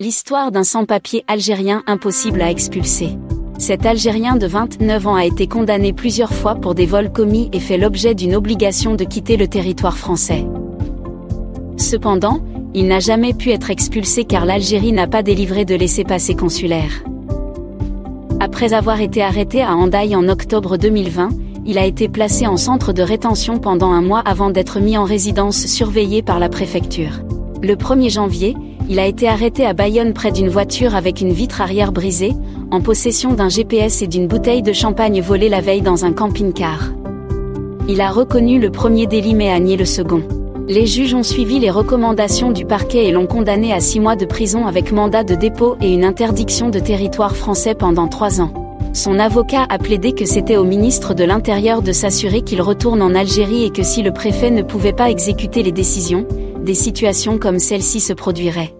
L'histoire d'un sans-papier algérien impossible à expulser. Cet Algérien de 29 ans a été condamné plusieurs fois pour des vols commis et fait l'objet d'une obligation de quitter le territoire français. Cependant, il n'a jamais pu être expulsé car l'Algérie n'a pas délivré de laissez-passer consulaire. Après avoir été arrêté à Handaï en octobre 2020, il a été placé en centre de rétention pendant un mois avant d'être mis en résidence surveillée par la préfecture. Le 1er janvier, il a été arrêté à Bayonne près d'une voiture avec une vitre arrière brisée, en possession d'un GPS et d'une bouteille de champagne volée la veille dans un camping-car. Il a reconnu le premier délit mais a nié le second. Les juges ont suivi les recommandations du parquet et l'ont condamné à six mois de prison avec mandat de dépôt et une interdiction de territoire français pendant trois ans. Son avocat a plaidé que c'était au ministre de l'Intérieur de s'assurer qu'il retourne en Algérie et que si le préfet ne pouvait pas exécuter les décisions, des situations comme celle-ci se produiraient.